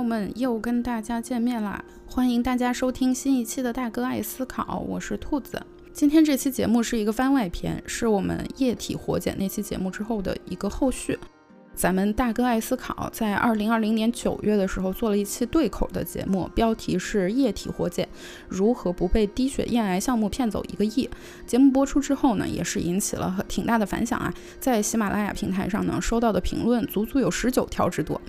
友们又跟大家见面啦！欢迎大家收听新一期的《大哥爱思考》，我是兔子。今天这期节目是一个番外篇，是我们液体活检那期节目之后的一个后续。咱们大哥爱思考在二零二零年九月的时候做了一期对口的节目，标题是液体活检如何不被低血验癌项目骗走一个亿。节目播出之后呢，也是引起了挺大的反响啊，在喜马拉雅平台上呢，收到的评论足足有十九条之多。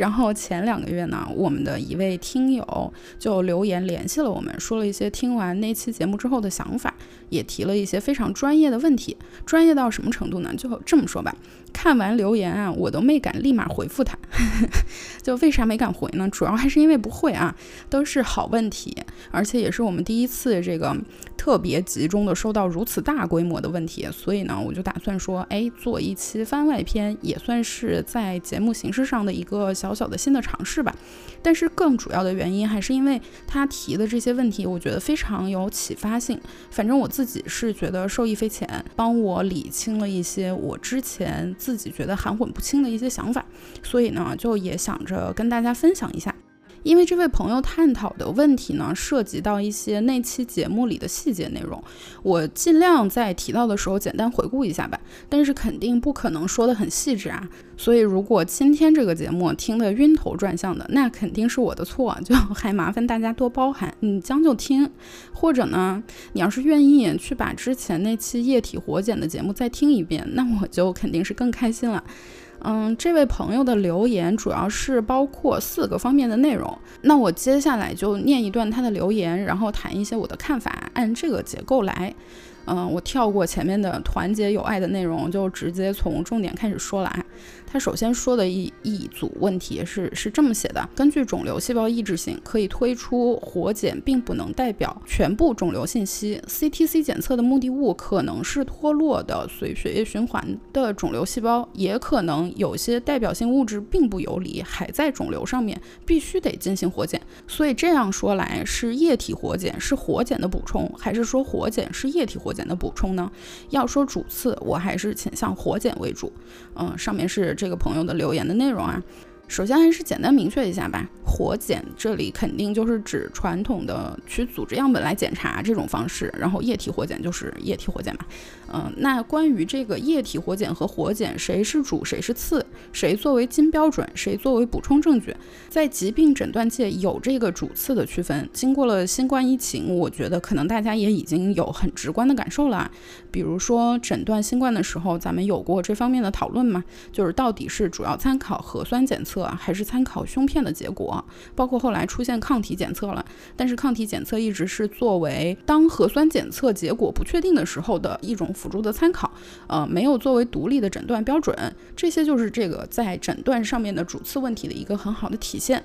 然后前两个月呢，我们的一位听友就留言联系了我们，说了一些听完那期节目之后的想法，也提了一些非常专业的问题。专业到什么程度呢？就这么说吧，看完留言啊，我都没敢立马回复他。就为啥没敢回呢？主要还是因为不会啊，都是好问题，而且也是我们第一次这个特别集中的收到如此大规模的问题，所以呢，我就打算说，哎，做一期番外篇，也算是在节目形式上的一个小。小小的新的尝试吧，但是更主要的原因还是因为他提的这些问题，我觉得非常有启发性。反正我自己是觉得受益匪浅，帮我理清了一些我之前自己觉得含混不清的一些想法，所以呢，就也想着跟大家分享一下。因为这位朋友探讨的问题呢，涉及到一些那期节目里的细节内容，我尽量在提到的时候简单回顾一下吧。但是肯定不可能说得很细致啊，所以如果今天这个节目听得晕头转向的，那肯定是我的错，就还麻烦大家多包涵，你将就听。或者呢，你要是愿意去把之前那期液体活检的节目再听一遍，那我就肯定是更开心了。嗯，这位朋友的留言主要是包括四个方面的内容。那我接下来就念一段他的留言，然后谈一些我的看法，按这个结构来。嗯，我跳过前面的团结友爱的内容，就直接从重点开始说来。他首先说的一一组问题是是这么写的：根据肿瘤细胞抑制性，可以推出活检，并不能代表全部肿瘤信息。CTC 检测的目的物可能是脱落的随血液循环的肿瘤细胞，也可能有些代表性物质并不游离，还在肿瘤上面，必须得进行活检。所以这样说来，是液体活检是活检的补充，还是说活检是液体活火碱的补充呢？要说主次，我还是倾向火碱为主。嗯，上面是。这个朋友的留言的内容啊。首先还是简单明确一下吧，活检这里肯定就是指传统的取组织样本来检查这种方式，然后液体活检就是液体活检嘛。嗯，那关于这个液体活检和活检谁是主谁是次，谁作为金标准，谁作为补充证据，在疾病诊断界有这个主次的区分。经过了新冠疫情，我觉得可能大家也已经有很直观的感受了。比如说诊断新冠的时候，咱们有过这方面的讨论嘛，就是到底是主要参考核酸检测。还是参考胸片的结果，包括后来出现抗体检测了，但是抗体检测一直是作为当核酸检测结果不确定的时候的一种辅助的参考，呃，没有作为独立的诊断标准。这些就是这个在诊断上面的主次问题的一个很好的体现。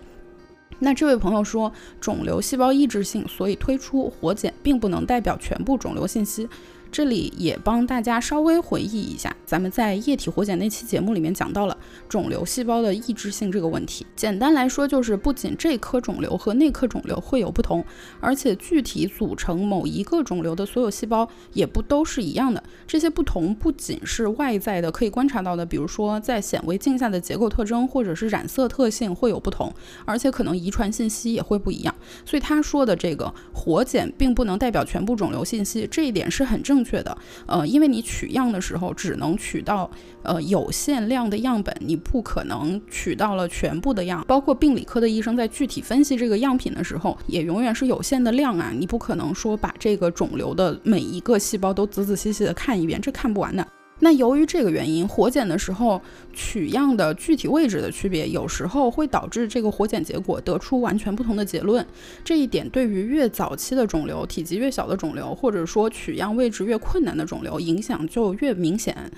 那这位朋友说，肿瘤细胞抑制性，所以推出活检并不能代表全部肿瘤信息。这里也帮大家稍微回忆一下，咱们在液体活检那期节目里面讲到了肿瘤细胞的抑制性这个问题。简单来说，就是不仅这颗肿瘤和那颗肿瘤会有不同，而且具体组成某一个肿瘤的所有细胞也不都是一样的。这些不同不仅是外在的可以观察到的，比如说在显微镜下的结构特征或者是染色特性会有不同，而且可能遗传信息也会不一样。所以他说的这个活检并不能代表全部肿瘤信息，这一点是很正。确的，呃，因为你取样的时候只能取到呃有限量的样本，你不可能取到了全部的样。包括病理科的医生在具体分析这个样品的时候，也永远是有限的量啊，你不可能说把这个肿瘤的每一个细胞都仔仔细细的看一遍，这看不完的。那由于这个原因，活检的时候取样的具体位置的区别，有时候会导致这个活检结果得出完全不同的结论。这一点对于越早期的肿瘤、体积越小的肿瘤，或者说取样位置越困难的肿瘤，影响就越明显。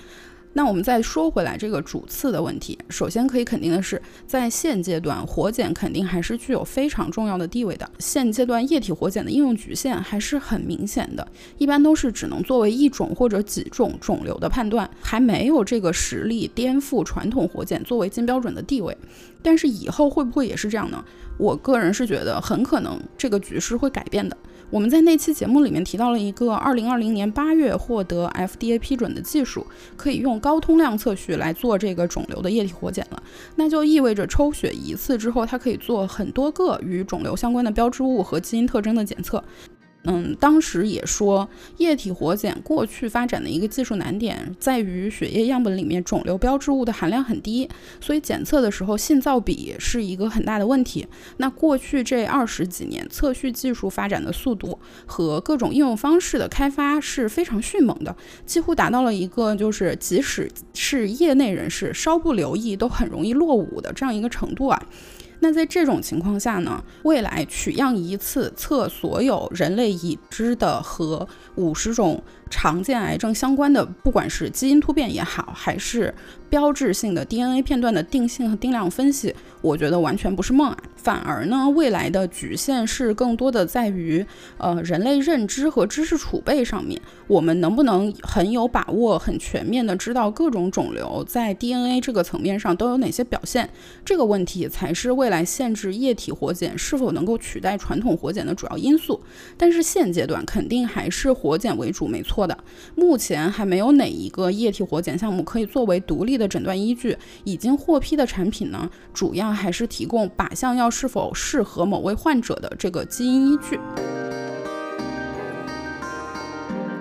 那我们再说回来这个主次的问题，首先可以肯定的是，在现阶段活检肯定还是具有非常重要的地位的。现阶段液体活检的应用局限还是很明显的，一般都是只能作为一种或者几种肿瘤的判断，还没有这个实力颠覆传统活检作为金标准的地位。但是以后会不会也是这样呢？我个人是觉得很可能这个局势会改变的。我们在那期节目里面提到了一个二零二零年八月获得 FDA 批准的技术，可以用高通量测序来做这个肿瘤的液体活检了。那就意味着抽血一次之后，它可以做很多个与肿瘤相关的标志物和基因特征的检测。嗯，当时也说，液体活检过去发展的一个技术难点在于血液样本里面肿瘤标志物的含量很低，所以检测的时候信噪比是一个很大的问题。那过去这二十几年，测序技术发展的速度和各种应用方式的开发是非常迅猛的，几乎达到了一个就是即使是业内人士稍不留意都很容易落伍的这样一个程度啊。那在这种情况下呢，未来取样一次测所有人类已知的和五十种常见癌症相关的，不管是基因突变也好，还是标志性的 DNA 片段的定性和定量分析，我觉得完全不是梦啊。反而呢，未来的局限是更多的在于，呃，人类认知和知识储备上面，我们能不能很有把握、很全面的知道各种肿瘤在 DNA 这个层面上都有哪些表现？这个问题才是未来限制液体活检是否能够取代传统活检的主要因素。但是现阶段肯定还是活检为主，没错的。目前还没有哪一个液体活检项目可以作为独立的诊断依据。已经获批的产品呢，主要还是提供靶向药。是否适合某位患者的这个基因依据？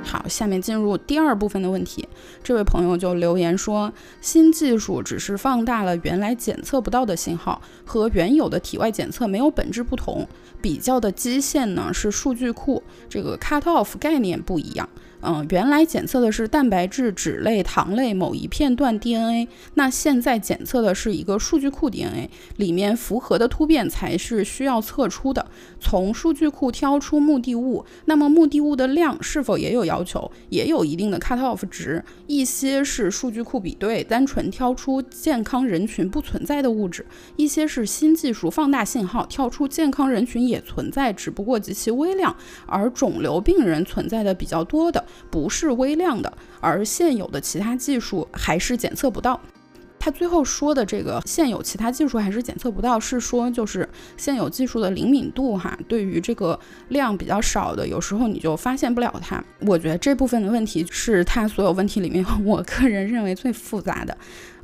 好，下面进入第二部分的问题。这位朋友就留言说，新技术只是放大了原来检测不到的信号，和原有的体外检测没有本质不同。比较的基线呢是数据库，这个 cut off 概念不一样。嗯，原来检测的是蛋白质、脂类、糖类某一片段 DNA，那现在检测的是一个数据库 DNA，里面符合的突变才是需要测出的。从数据库挑出目的物，那么目的物的量是否也有要求，也有一定的 cut off 值。一些是数据库比对，单纯挑出健康人群不存在的物质；一些是新技术放大信号，跳出健康人群也存在，只不过极其微量，而肿瘤病人存在的比较多的。不是微量的，而现有的其他技术还是检测不到。他最后说的这个现有其他技术还是检测不到，是说就是现有技术的灵敏度哈，对于这个量比较少的，有时候你就发现不了它。我觉得这部分的问题是它所有问题里面，我个人认为最复杂的。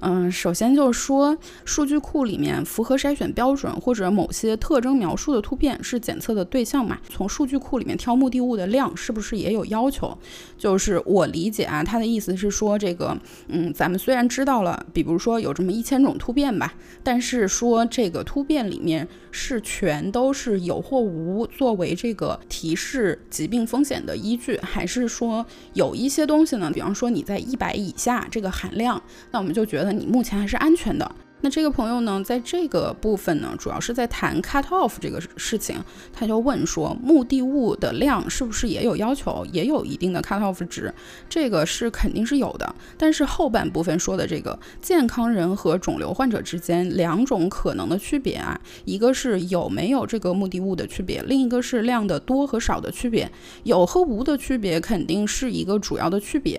嗯，首先就是说，数据库里面符合筛选标准或者某些特征描述的突变是检测的对象嘛？从数据库里面挑目的物的量是不是也有要求？就是我理解啊，他的意思是说，这个，嗯，咱们虽然知道了，比如说有这么一千种突变吧，但是说这个突变里面是全都是有或无作为这个提示疾病风险的依据，还是说有一些东西呢？比方说你在一百以下这个含量，那我们就觉得。你目前还是安全的。那这个朋友呢，在这个部分呢，主要是在谈 cut off 这个事情，他就问说，目的物的量是不是也有要求，也有一定的 cut off 值？这个是肯定是有的。但是后半部分说的这个健康人和肿瘤患者之间两种可能的区别啊，一个是有没有这个目的物的区别，另一个是量的多和少的区别。有和无的区别肯定是一个主要的区别。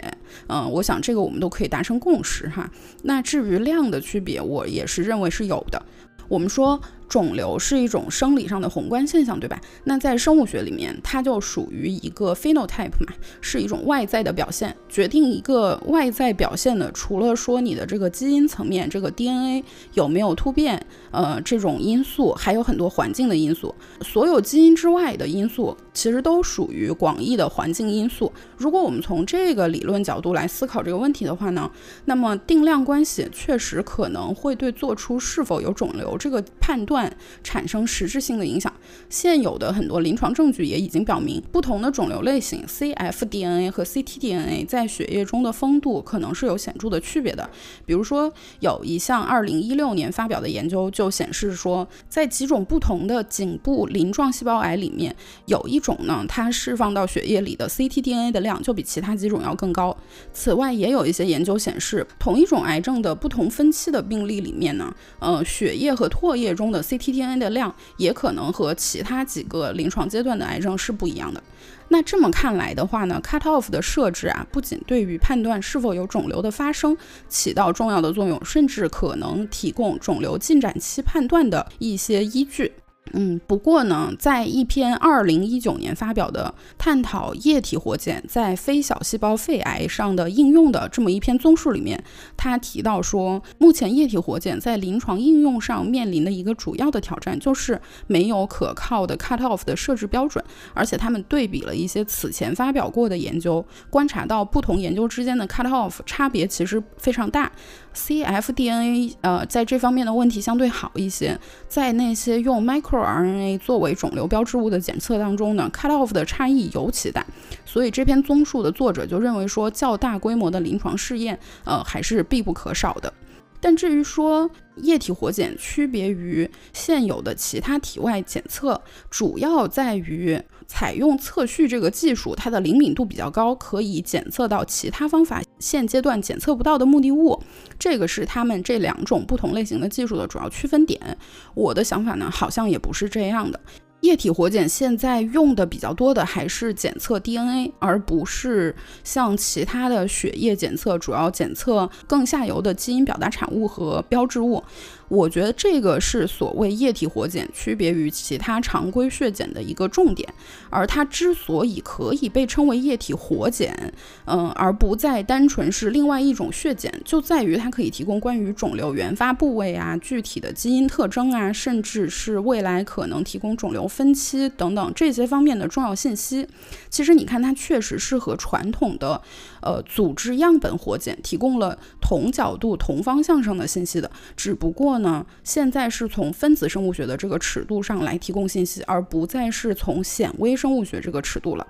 嗯，我想这个我们都可以达成共识哈。那至于量的区别，我。也是认为是有的。我们说。肿瘤是一种生理上的宏观现象，对吧？那在生物学里面，它就属于一个 phenotype 嘛，是一种外在的表现。决定一个外在表现的，除了说你的这个基因层面，这个 DNA 有没有突变，呃，这种因素，还有很多环境的因素。所有基因之外的因素，其实都属于广义的环境因素。如果我们从这个理论角度来思考这个问题的话呢，那么定量关系确实可能会对做出是否有肿瘤这个判断。产生实质性的影响。现有的很多临床证据也已经表明，不同的肿瘤类型，cfDNA 和 ctDNA 在血液中的丰度可能是有显著的区别的。比如说，有一项2016年发表的研究就显示说，在几种不同的颈部鳞状细胞癌里面，有一种呢，它释放到血液里的 ctDNA 的量就比其他几种要更高。此外，也有一些研究显示，同一种癌症的不同分期的病例里面呢，呃，血液和唾液中的 ctDNA 的量也可能和其他几个临床阶段的癌症是不一样的。那这么看来的话呢，cut off 的设置啊，不仅对于判断是否有肿瘤的发生起到重要的作用，甚至可能提供肿瘤进展期判断的一些依据。嗯，不过呢，在一篇二零一九年发表的探讨液体活检在非小细胞肺癌上的应用的这么一篇综述里面，他提到说，目前液体活检在临床应用上面临的一个主要的挑战就是没有可靠的 cut off 的设置标准，而且他们对比了一些此前发表过的研究，观察到不同研究之间的 cut off 差别其实非常大。cfDNA 呃，在这方面的问题相对好一些，在那些用 microRNA 作为肿瘤标志物的检测当中呢，cut off 的差异尤其大，所以这篇综述的作者就认为说，较大规模的临床试验，呃，还是必不可少的。但至于说液体活检区别于现有的其他体外检测，主要在于采用测序这个技术，它的灵敏度比较高，可以检测到其他方法现阶段检测不到的目的物。这个是他们这两种不同类型的技术的主要区分点。我的想法呢，好像也不是这样的。液体活检现在用的比较多的还是检测 DNA，而不是像其他的血液检测，主要检测更下游的基因表达产物和标志物。我觉得这个是所谓液体活检区别于其他常规血检的一个重点，而它之所以可以被称为液体活检，嗯，而不再单纯是另外一种血检，就在于它可以提供关于肿瘤原发部位啊、具体的基因特征啊，甚至是未来可能提供肿瘤分期等等这些方面的重要信息。其实你看，它确实是和传统的呃组织样本活检提供了同角度、同方向上的信息的，只不过。呢，现在是从分子生物学的这个尺度上来提供信息，而不再是从显微生物学这个尺度了。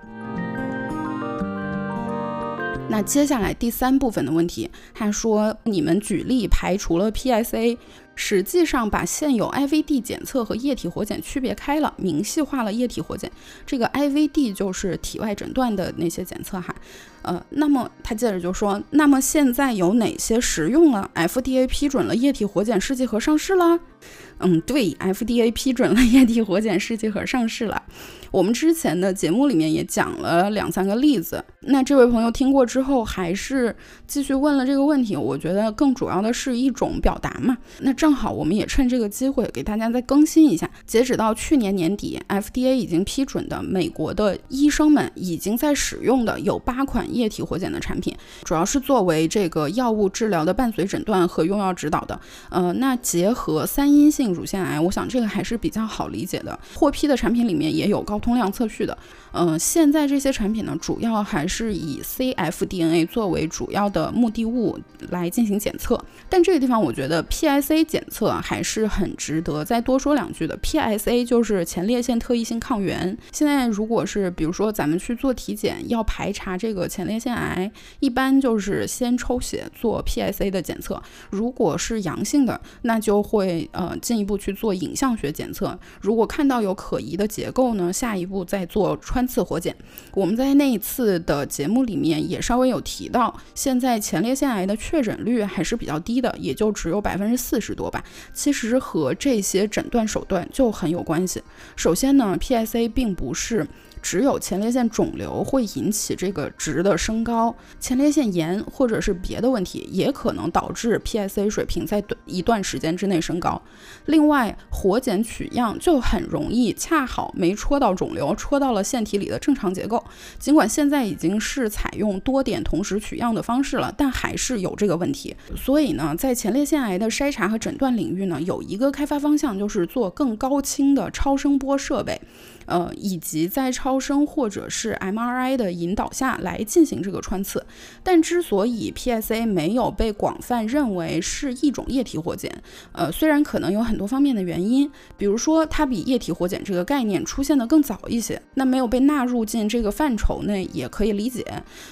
那接下来第三部分的问题，他说你们举例排除了 PSA。实际上，把现有 IVD 检测和液体活检区别开了，明细化了液体活检。这个 IVD 就是体外诊断的那些检测哈。呃，那么他接着就说，那么现在有哪些实用了？FDA 批准了液体活检试剂盒上市了？嗯，对，FDA 批准了 液体活检试剂盒上市了。我们之前的节目里面也讲了两三个例子。那这位朋友听过之后，还是继续问了这个问题。我觉得更主要的是一种表达嘛。那正好，我们也趁这个机会给大家再更新一下。截止到去年年底，FDA 已经批准的美国的医生们已经在使用的有八款液体活检的产品，主要是作为这个药物治疗的伴随诊断和用药指导的。呃，那结合三阴性乳腺癌，我想这个还是比较好理解的。获批的产品里面也有高。通量测序的，嗯，现在这些产品呢，主要还是以 cfDNA 作为主要的目的物来进行检测。但这个地方，我觉得 PSA 检测还是很值得再多说两句的。PSA 就是前列腺特异性抗原。现在如果是比如说咱们去做体检，要排查这个前列腺癌，一般就是先抽血做 PSA 的检测。如果是阳性的，那就会呃进一步去做影像学检测。如果看到有可疑的结构呢，下一步再做穿刺活检。我们在那一次的节目里面也稍微有提到，现在前列腺癌的确诊率还是比较低的，也就只有百分之四十多吧。其实和这些诊断手段就很有关系。首先呢，PSA 并不是。只有前列腺肿瘤会引起这个值的升高，前列腺炎或者是别的问题也可能导致 PSA 水平在短一段时间之内升高。另外，活检取样就很容易恰好没戳到肿瘤，戳到了腺体里的正常结构。尽管现在已经是采用多点同时取样的方式了，但还是有这个问题。所以呢，在前列腺癌的筛查和诊断领域呢，有一个开发方向就是做更高清的超声波设备。呃，以及在超超声或者是 MRI 的引导下来进行这个穿刺，但之所以 PSA 没有被广泛认为是一种液体活检，呃，虽然可能有很多方面的原因，比如说它比液体活检这个概念出现的更早一些，那没有被纳入进这个范畴内也可以理解。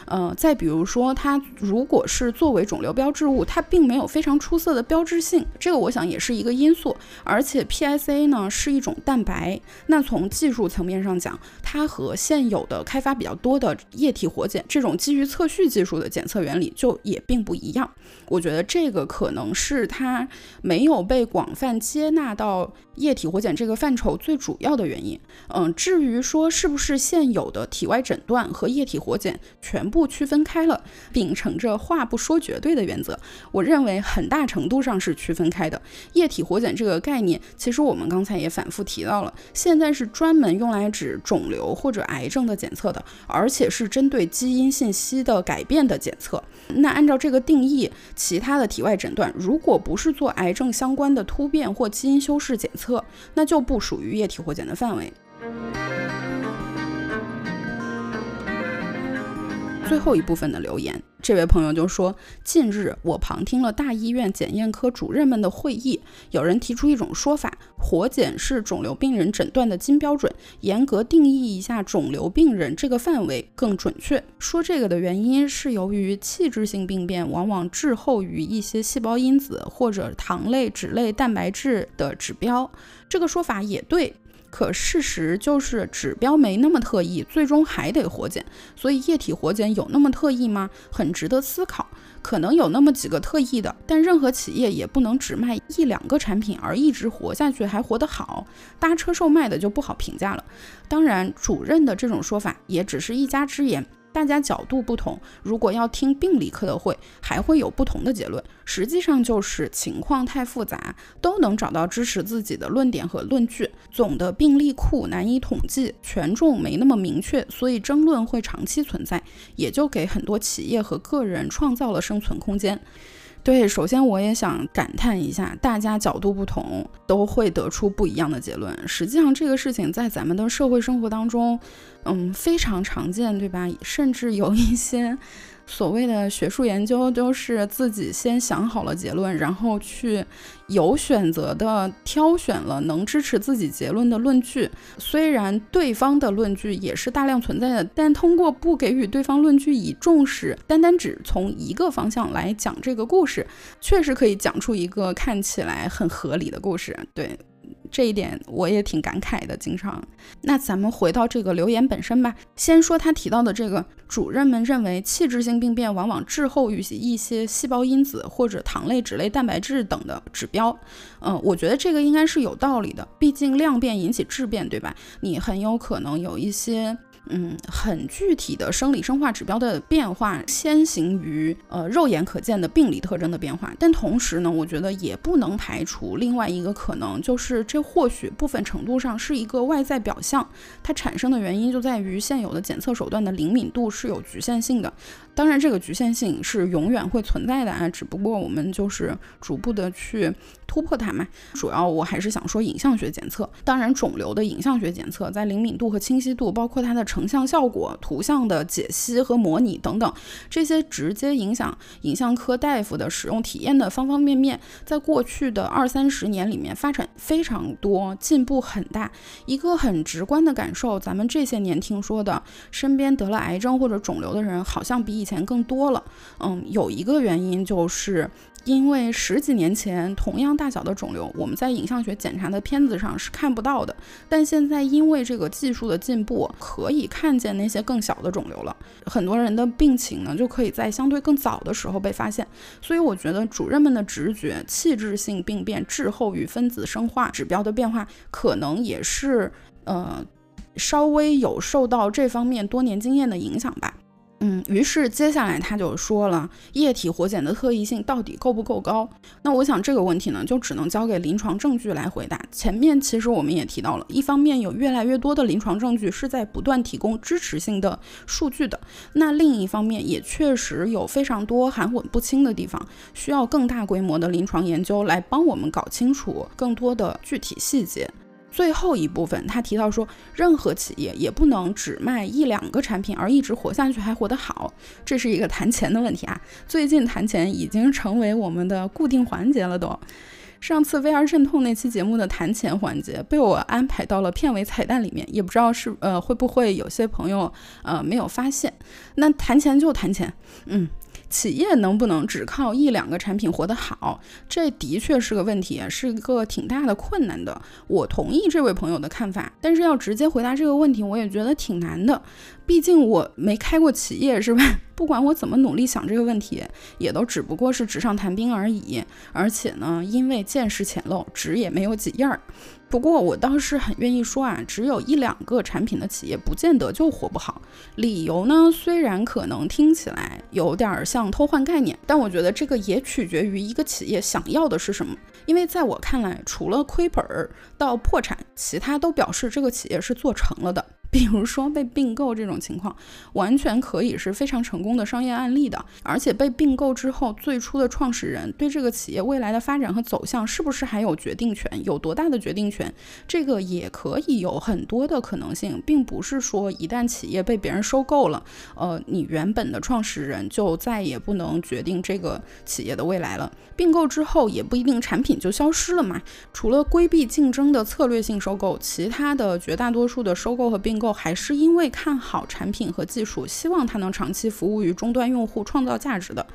呃，再比如说它如果是作为肿瘤标志物，它并没有非常出色的标志性，这个我想也是一个因素。而且 PSA 呢是一种蛋白，那从技术层面上讲，它和现有的开发比较多的液体活检这种基于测序技术的检测原理就也并不一样。我觉得这个可能是它没有被广泛接纳到液体活检这个范畴最主要的原因。嗯，至于说是不是现有的体外诊断和液体活检全部区分开了，秉承着话不说绝对的原则，我认为很大程度上是区分开的。液体活检这个概念，其实我们刚才也反复提到了，现在是专门用来指肿瘤或者癌症的检测的，而且是针对基因信息的改变的检测。那按照这个定义，其他的体外诊断如果不是做癌症相关的突变或基因修饰检测，那就不属于液体活检的范围。最后一部分的留言，这位朋友就说：近日我旁听了大医院检验科主任们的会议，有人提出一种说法，活检是肿瘤病人诊断的金标准，严格定义一下肿瘤病人这个范围更准确。说这个的原因是由于器质性病变往往滞后于一些细胞因子或者糖类、脂类、蛋白质的指标。这个说法也对。可事实就是指标没那么特异，最终还得活检。所以液体活检有那么特异吗？很值得思考。可能有那么几个特异的，但任何企业也不能只卖一两个产品而一直活下去，还活得好。搭车售卖的就不好评价了。当然，主任的这种说法也只是一家之言。大家角度不同，如果要听病理科的会，还会有不同的结论。实际上就是情况太复杂，都能找到支持自己的论点和论据。总的病例库难以统计，权重没那么明确，所以争论会长期存在，也就给很多企业和个人创造了生存空间。对，首先我也想感叹一下，大家角度不同，都会得出不一样的结论。实际上，这个事情在咱们的社会生活当中，嗯，非常常见，对吧？甚至有一些。所谓的学术研究，都是自己先想好了结论，然后去有选择的挑选了能支持自己结论的论据。虽然对方的论据也是大量存在的，但通过不给予对方论据以重视，单单只从一个方向来讲这个故事，确实可以讲出一个看起来很合理的故事。对。这一点我也挺感慨的，经常。那咱们回到这个留言本身吧。先说他提到的这个，主任们认为器质性病变往往滞后于一些细胞因子或者糖类、脂类、蛋白质等的指标。嗯，我觉得这个应该是有道理的，毕竟量变引起质变，对吧？你很有可能有一些。嗯，很具体的生理生化指标的变化，先行于呃肉眼可见的病理特征的变化。但同时呢，我觉得也不能排除另外一个可能，就是这或许部分程度上是一个外在表象，它产生的原因就在于现有的检测手段的灵敏度是有局限性的。当然，这个局限性是永远会存在的啊，只不过我们就是逐步的去突破它嘛。主要我还是想说影像学检测，当然肿瘤的影像学检测在灵敏度和清晰度，包括它的成像效果、图像的解析和模拟等等，这些直接影响影像科大夫的使用体验的方方面面，在过去的二三十年里面发展非常多，进步很大。一个很直观的感受，咱们这些年听说的身边得了癌症或者肿瘤的人，好像比。以前更多了，嗯，有一个原因就是因为十几年前同样大小的肿瘤，我们在影像学检查的片子上是看不到的，但现在因为这个技术的进步，可以看见那些更小的肿瘤了。很多人的病情呢，就可以在相对更早的时候被发现。所以我觉得主任们的直觉，器质性病变滞后于分子生化指标的变化，可能也是呃稍微有受到这方面多年经验的影响吧。嗯，于是接下来他就说了，液体活检的特异性到底够不够高？那我想这个问题呢，就只能交给临床证据来回答。前面其实我们也提到了，一方面有越来越多的临床证据是在不断提供支持性的数据的，那另一方面也确实有非常多含混不清的地方，需要更大规模的临床研究来帮我们搞清楚更多的具体细节。最后一部分，他提到说，任何企业也不能只卖一两个产品而一直活下去，还活得好，这是一个谈钱的问题啊。最近谈钱已经成为我们的固定环节了。都，上次 VR 阵痛那期节目的谈钱环节被我安排到了片尾彩蛋里面，也不知道是呃会不会有些朋友呃没有发现。那谈钱就谈钱，嗯。企业能不能只靠一两个产品活得好，这的确是个问题，是一个挺大的困难的。我同意这位朋友的看法，但是要直接回答这个问题，我也觉得挺难的。毕竟我没开过企业，是吧？不管我怎么努力想这个问题，也都只不过是纸上谈兵而已。而且呢，因为见识浅陋，纸也没有几页儿。不过我倒是很愿意说啊，只有一两个产品的企业，不见得就活不好。理由呢，虽然可能听起来有点像偷换概念，但我觉得这个也取决于一个企业想要的是什么。因为在我看来，除了亏本儿到破产，其他都表示这个企业是做成了的。比如说被并购这种情况，完全可以是非常成功的商业案例的。而且被并购之后，最初的创始人对这个企业未来的发展和走向是不是还有决定权，有多大的决定权，这个也可以有很多的可能性，并不是说一旦企业被别人收购了，呃，你原本的创始人就再也不能决定这个企业的未来了。并购之后也不一定产品就消失了嘛。除了规避竞争的策略性收购，其他的绝大多数的收购和并购。还是因为看好产品和技术，希望它能长期服务于终端用户，创造价值的。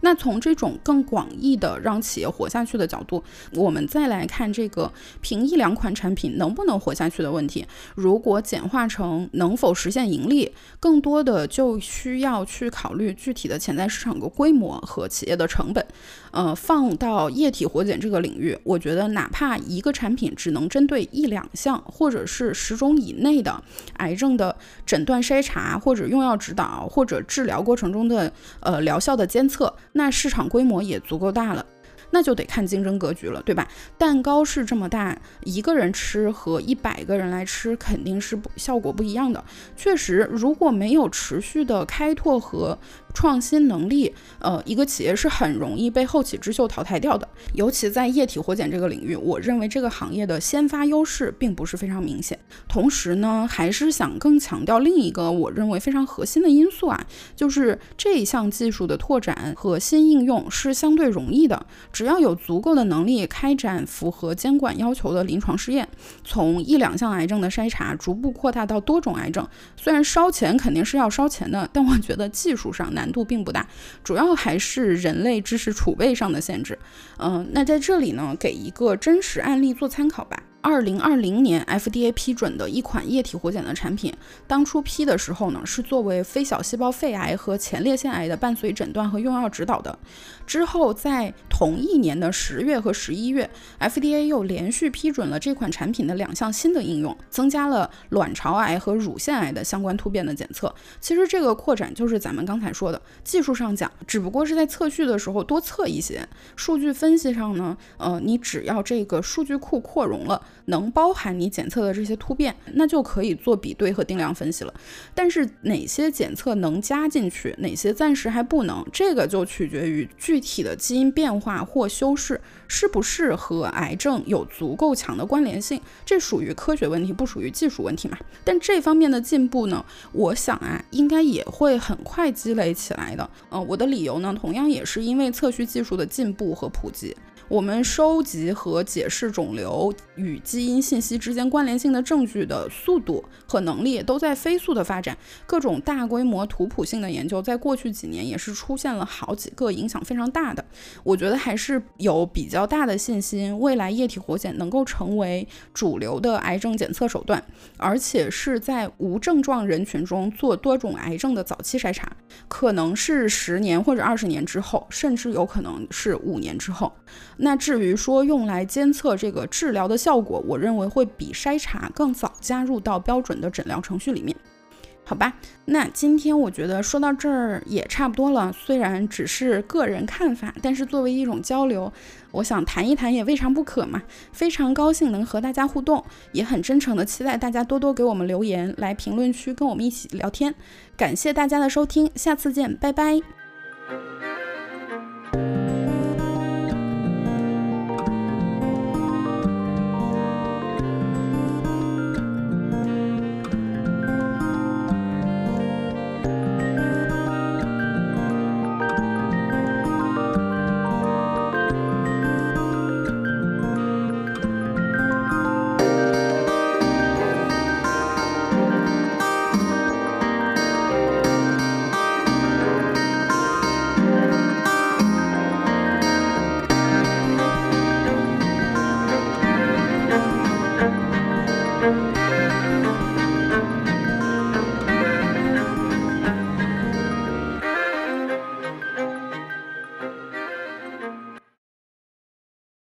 那从这种更广义的让企业活下去的角度，我们再来看这个凭一两款产品能不能活下去的问题。如果简化成能否实现盈利，更多的就需要去考虑具体的潜在市场的规模和企业的成本。呃，放到液体活检这个领域，我觉得哪怕一个产品只能针对一两项或者是十种以内的癌症的诊断筛查，或者用药指导，或者治疗过程中的呃疗效的监测，那市场规模也足够大了。那就得看竞争格局了，对吧？蛋糕是这么大，一个人吃和一百个人来吃肯定是不效果不一样的。确实，如果没有持续的开拓和创新能力，呃，一个企业是很容易被后起之秀淘汰掉的。尤其在液体活检这个领域，我认为这个行业的先发优势并不是非常明显。同时呢，还是想更强调另一个我认为非常核心的因素啊，就是这一项技术的拓展和新应用是相对容易的，只要有足够的能力开展符合监管要求的临床试验，从一两项癌症的筛查逐步扩大到多种癌症，虽然烧钱肯定是要烧钱的，但我觉得技术上难。难度并不大，主要还是人类知识储备上的限制。嗯，那在这里呢，给一个真实案例做参考吧。二零二零年 FDA 批准的一款液体活检的产品，当初批的时候呢，是作为非小细胞肺癌和前列腺癌的伴随诊断和用药指导的。之后在同一年的十月和十一月，FDA 又连续批准了这款产品的两项新的应用，增加了卵巢癌和乳腺癌的相关突变的检测。其实这个扩展就是咱们刚才说的，技术上讲，只不过是在测序的时候多测一些，数据分析上呢，呃，你只要这个数据库扩容了。能包含你检测的这些突变，那就可以做比对和定量分析了。但是哪些检测能加进去，哪些暂时还不能，这个就取决于具体的基因变化或修饰是不是和癌症有足够强的关联性。这属于科学问题，不属于技术问题嘛？但这方面的进步呢，我想啊，应该也会很快积累起来的。嗯，我的理由呢，同样也是因为测序技术的进步和普及。我们收集和解释肿瘤与基因信息之间关联性的证据的速度和能力都在飞速的发展。各种大规模图谱性的研究在过去几年也是出现了好几个，影响非常大的。我觉得还是有比较大的信心，未来液体活检能够成为主流的癌症检测手段，而且是在无症状人群中做多种癌症的早期筛查，可能是十年或者二十年之后，甚至有可能是五年之后。那至于说用来监测这个治疗的效果，我认为会比筛查更早加入到标准的诊疗程序里面，好吧？那今天我觉得说到这儿也差不多了，虽然只是个人看法，但是作为一种交流，我想谈一谈也未尝不可嘛。非常高兴能和大家互动，也很真诚的期待大家多多给我们留言，来评论区跟我们一起聊天。感谢大家的收听，下次见，拜拜。